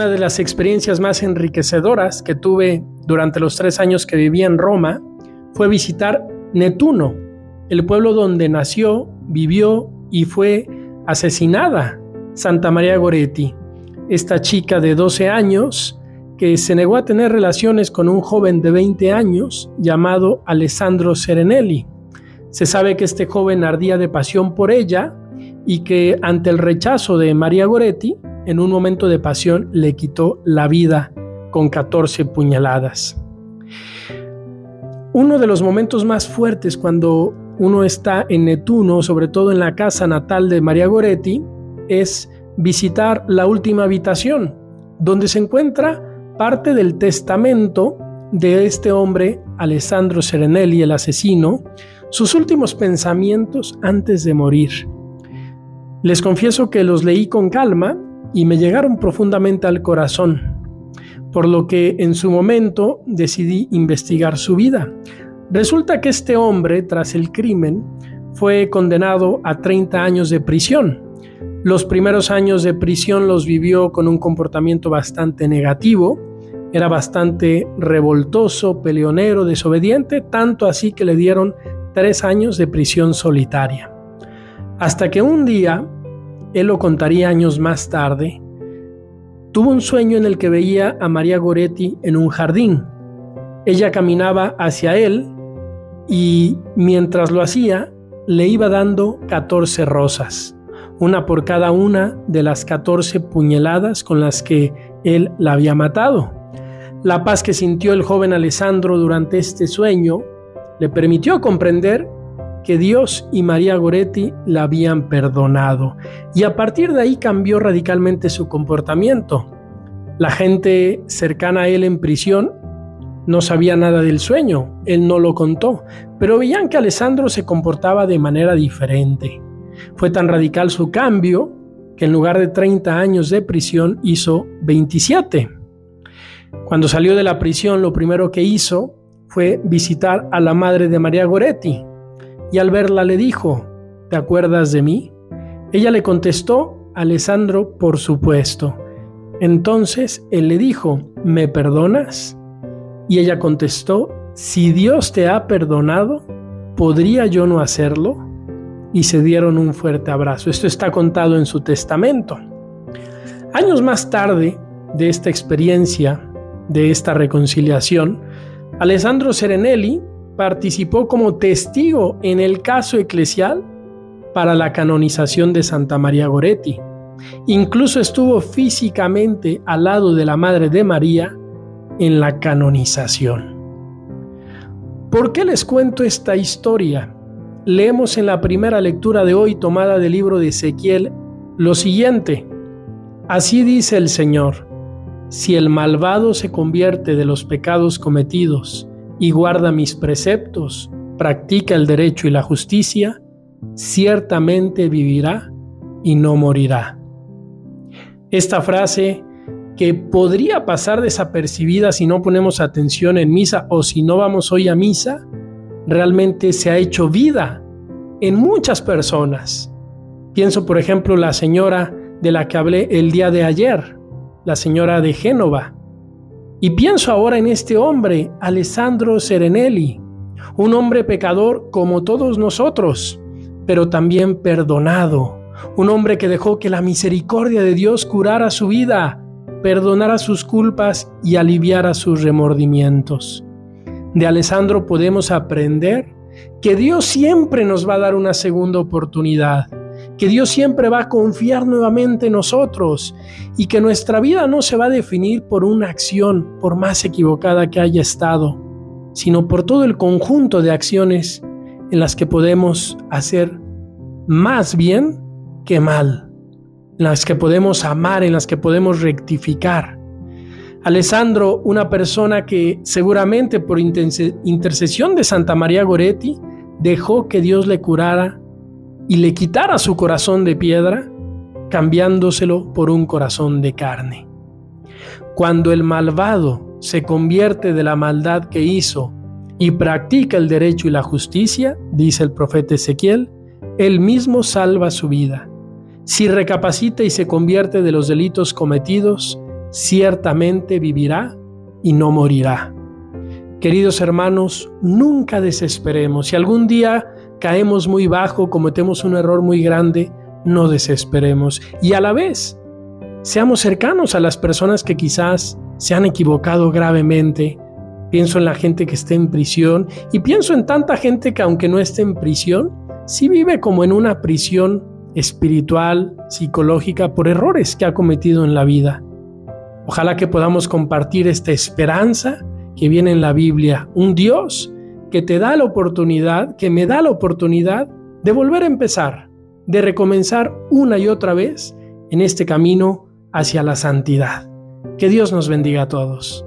Una de las experiencias más enriquecedoras que tuve durante los tres años que viví en Roma fue visitar Netuno, el pueblo donde nació, vivió y fue asesinada Santa María Goretti, esta chica de 12 años que se negó a tener relaciones con un joven de 20 años llamado Alessandro Serenelli. Se sabe que este joven ardía de pasión por ella y que ante el rechazo de María Goretti, en un momento de pasión le quitó la vida con 14 puñaladas. Uno de los momentos más fuertes cuando uno está en Netuno, sobre todo en la casa natal de María Goretti, es visitar la última habitación, donde se encuentra parte del testamento de este hombre, Alessandro Serenelli, el asesino, sus últimos pensamientos antes de morir. Les confieso que los leí con calma y me llegaron profundamente al corazón, por lo que en su momento decidí investigar su vida. Resulta que este hombre, tras el crimen, fue condenado a 30 años de prisión. Los primeros años de prisión los vivió con un comportamiento bastante negativo, era bastante revoltoso, peleonero, desobediente, tanto así que le dieron tres años de prisión solitaria. Hasta que un día, él lo contaría años más tarde, tuvo un sueño en el que veía a María Goretti en un jardín. Ella caminaba hacia él y mientras lo hacía, le iba dando 14 rosas, una por cada una de las 14 puñaladas con las que él la había matado. La paz que sintió el joven Alessandro durante este sueño le permitió comprender que Dios y María Goretti la habían perdonado y a partir de ahí cambió radicalmente su comportamiento. La gente cercana a él en prisión no sabía nada del sueño, él no lo contó, pero veían que Alessandro se comportaba de manera diferente. Fue tan radical su cambio que en lugar de 30 años de prisión hizo 27. Cuando salió de la prisión, lo primero que hizo fue visitar a la madre de María Goretti y al verla le dijo, ¿te acuerdas de mí? Ella le contestó, Alessandro, por supuesto. Entonces él le dijo, ¿me perdonas? Y ella contestó, si Dios te ha perdonado, ¿podría yo no hacerlo? Y se dieron un fuerte abrazo. Esto está contado en su testamento. Años más tarde de esta experiencia, de esta reconciliación, Alessandro Serenelli participó como testigo en el caso eclesial para la canonización de Santa María Goretti. Incluso estuvo físicamente al lado de la Madre de María en la canonización. ¿Por qué les cuento esta historia? Leemos en la primera lectura de hoy tomada del libro de Ezequiel lo siguiente. Así dice el Señor si el malvado se convierte de los pecados cometidos y guarda mis preceptos, practica el derecho y la justicia, ciertamente vivirá y no morirá. Esta frase que podría pasar desapercibida si no ponemos atención en misa o si no vamos hoy a misa, realmente se ha hecho vida en muchas personas. Pienso, por ejemplo, la señora de la que hablé el día de ayer, la señora de Génova. Y pienso ahora en este hombre, Alessandro Serenelli, un hombre pecador como todos nosotros, pero también perdonado, un hombre que dejó que la misericordia de Dios curara su vida, perdonara sus culpas y aliviara sus remordimientos. De Alessandro podemos aprender que Dios siempre nos va a dar una segunda oportunidad que Dios siempre va a confiar nuevamente en nosotros y que nuestra vida no se va a definir por una acción, por más equivocada que haya estado, sino por todo el conjunto de acciones en las que podemos hacer más bien que mal, en las que podemos amar, en las que podemos rectificar. Alessandro, una persona que seguramente por intercesión de Santa María Goretti dejó que Dios le curara y le quitara su corazón de piedra, cambiándoselo por un corazón de carne. Cuando el malvado se convierte de la maldad que hizo y practica el derecho y la justicia, dice el profeta Ezequiel, él mismo salva su vida. Si recapacita y se convierte de los delitos cometidos, ciertamente vivirá y no morirá. Queridos hermanos, nunca desesperemos. Si algún día caemos muy bajo, cometemos un error muy grande, no desesperemos. Y a la vez, seamos cercanos a las personas que quizás se han equivocado gravemente. Pienso en la gente que está en prisión y pienso en tanta gente que aunque no esté en prisión, sí vive como en una prisión espiritual, psicológica, por errores que ha cometido en la vida. Ojalá que podamos compartir esta esperanza que viene en la Biblia, un Dios que te da la oportunidad, que me da la oportunidad de volver a empezar, de recomenzar una y otra vez en este camino hacia la santidad. Que Dios nos bendiga a todos.